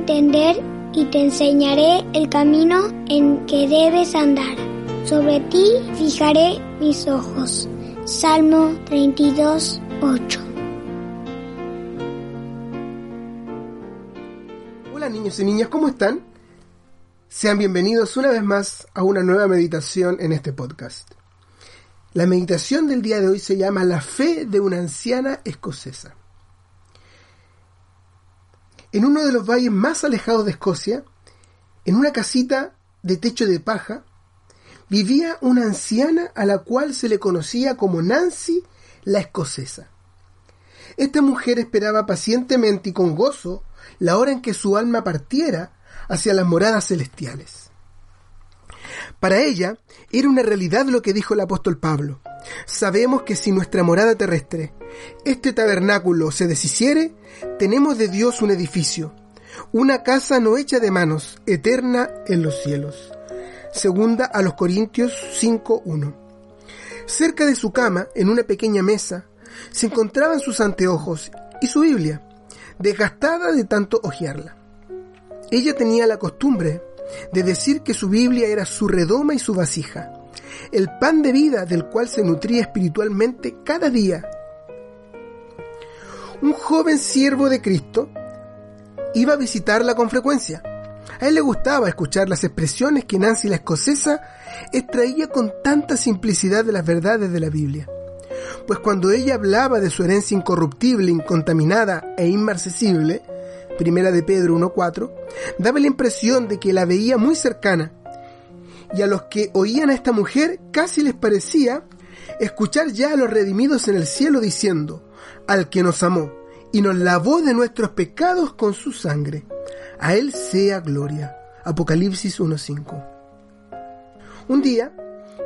entender y te enseñaré el camino en que debes andar. Sobre ti fijaré mis ojos. Salmo 32, 8. Hola niños y niñas, ¿cómo están? Sean bienvenidos una vez más a una nueva meditación en este podcast. La meditación del día de hoy se llama La fe de una anciana escocesa. En uno de los valles más alejados de Escocia, en una casita de techo de paja, vivía una anciana a la cual se le conocía como Nancy la escocesa. Esta mujer esperaba pacientemente y con gozo la hora en que su alma partiera hacia las moradas celestiales. Para ella era una realidad lo que dijo el apóstol Pablo. Sabemos que si nuestra morada terrestre, este tabernáculo, se deshiciere, tenemos de Dios un edificio, una casa no hecha de manos, eterna en los cielos. Segunda a los Corintios 5.1. Cerca de su cama, en una pequeña mesa, se encontraban sus anteojos y su Biblia, desgastada de tanto hojearla. Ella tenía la costumbre de decir que su Biblia era su redoma y su vasija, el pan de vida del cual se nutría espiritualmente cada día. Un joven siervo de Cristo iba a visitarla con frecuencia. A él le gustaba escuchar las expresiones que Nancy la escocesa extraía con tanta simplicidad de las verdades de la Biblia. Pues cuando ella hablaba de su herencia incorruptible, incontaminada e inmarcesible, primera de Pedro 1.4, daba la impresión de que la veía muy cercana. Y a los que oían a esta mujer casi les parecía escuchar ya a los redimidos en el cielo diciendo, al que nos amó y nos lavó de nuestros pecados con su sangre. A Él sea gloria. Apocalipsis 1.5. Un día,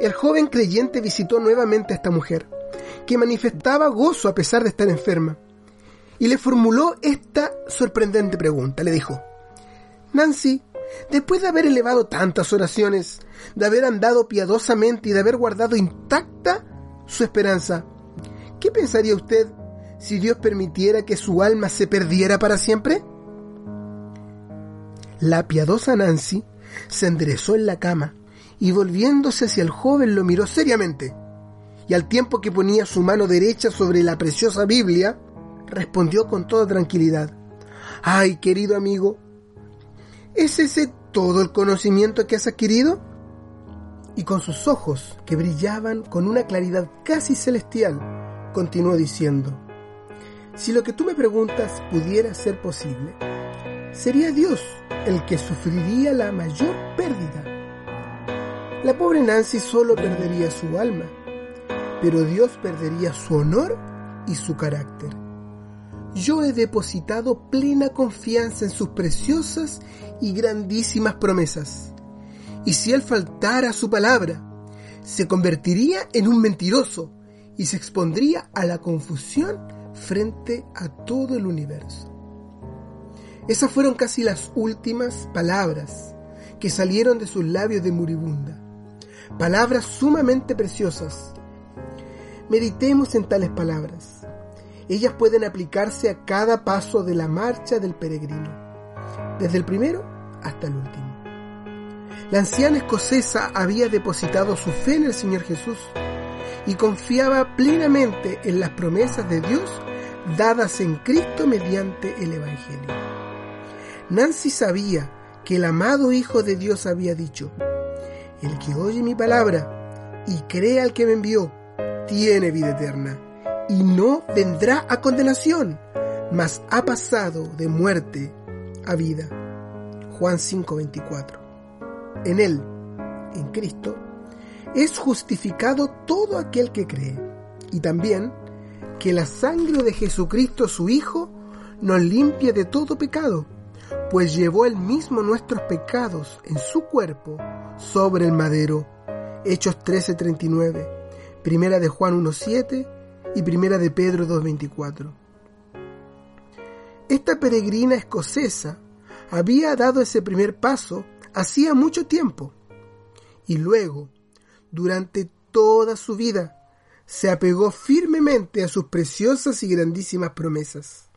el joven creyente visitó nuevamente a esta mujer, que manifestaba gozo a pesar de estar enferma, y le formuló esta sorprendente pregunta. Le dijo, Nancy, después de haber elevado tantas oraciones, de haber andado piadosamente y de haber guardado intacta su esperanza, ¿qué pensaría usted si Dios permitiera que su alma se perdiera para siempre? La piadosa Nancy se enderezó en la cama y volviéndose hacia el joven lo miró seriamente, y al tiempo que ponía su mano derecha sobre la preciosa Biblia, respondió con toda tranquilidad, Ay, querido amigo, ¿es ese todo el conocimiento que has adquirido? Y con sus ojos, que brillaban con una claridad casi celestial, continuó diciendo, si lo que tú me preguntas pudiera ser posible, sería Dios el que sufriría la mayor pérdida. La pobre Nancy solo perdería su alma, pero Dios perdería su honor y su carácter. Yo he depositado plena confianza en sus preciosas y grandísimas promesas. Y si él faltara a su palabra, se convertiría en un mentiroso y se expondría a la confusión frente a todo el universo. Esas fueron casi las últimas palabras que salieron de sus labios de moribunda. Palabras sumamente preciosas. Meditemos en tales palabras. Ellas pueden aplicarse a cada paso de la marcha del peregrino, desde el primero hasta el último. La anciana escocesa había depositado su fe en el Señor Jesús y confiaba plenamente en las promesas de Dios dadas en Cristo mediante el Evangelio. Nancy sabía que el amado Hijo de Dios había dicho, el que oye mi palabra y cree al que me envió, tiene vida eterna y no vendrá a condenación, mas ha pasado de muerte a vida. Juan 5:24. En él, en Cristo, es justificado todo aquel que cree, y también que la sangre de Jesucristo su Hijo nos limpia de todo pecado, pues llevó él mismo nuestros pecados en su cuerpo sobre el madero. Hechos 13:39, Primera de Juan 1:7 y Primera de Pedro 2:24. Esta peregrina escocesa había dado ese primer paso hacía mucho tiempo y luego, durante toda su vida, se apegó firmemente a sus preciosas y grandísimas promesas.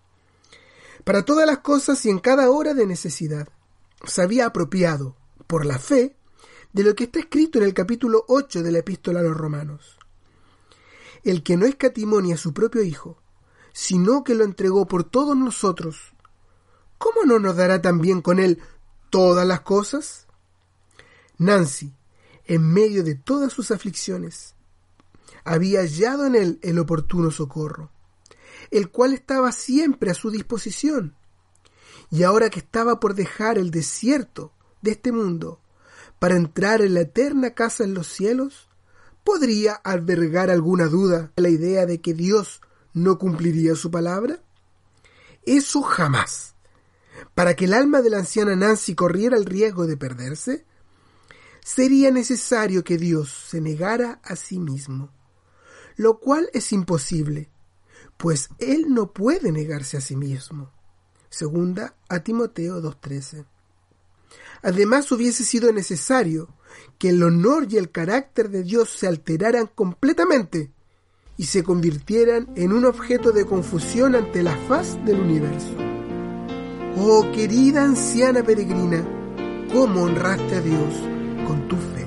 Para todas las cosas y en cada hora de necesidad, se había apropiado, por la fe, de lo que está escrito en el capítulo 8 de la epístola a los romanos. El que no escatimó a su propio Hijo, sino que lo entregó por todos nosotros, ¿cómo no nos dará también con él todas las cosas? Nancy, en medio de todas sus aflicciones, había hallado en él el oportuno socorro, el cual estaba siempre a su disposición. Y ahora que estaba por dejar el desierto de este mundo para entrar en la eterna casa en los cielos, ¿podría albergar alguna duda la idea de que Dios no cumpliría su palabra? Eso jamás. Para que el alma de la anciana Nancy corriera el riesgo de perderse, sería necesario que Dios se negara a sí mismo, lo cual es imposible, pues Él no puede negarse a sí mismo. Segunda a Timoteo 2.13. Además hubiese sido necesario que el honor y el carácter de Dios se alteraran completamente y se convirtieran en un objeto de confusión ante la faz del universo. Oh querida anciana peregrina, cómo honraste a Dios con tu fe.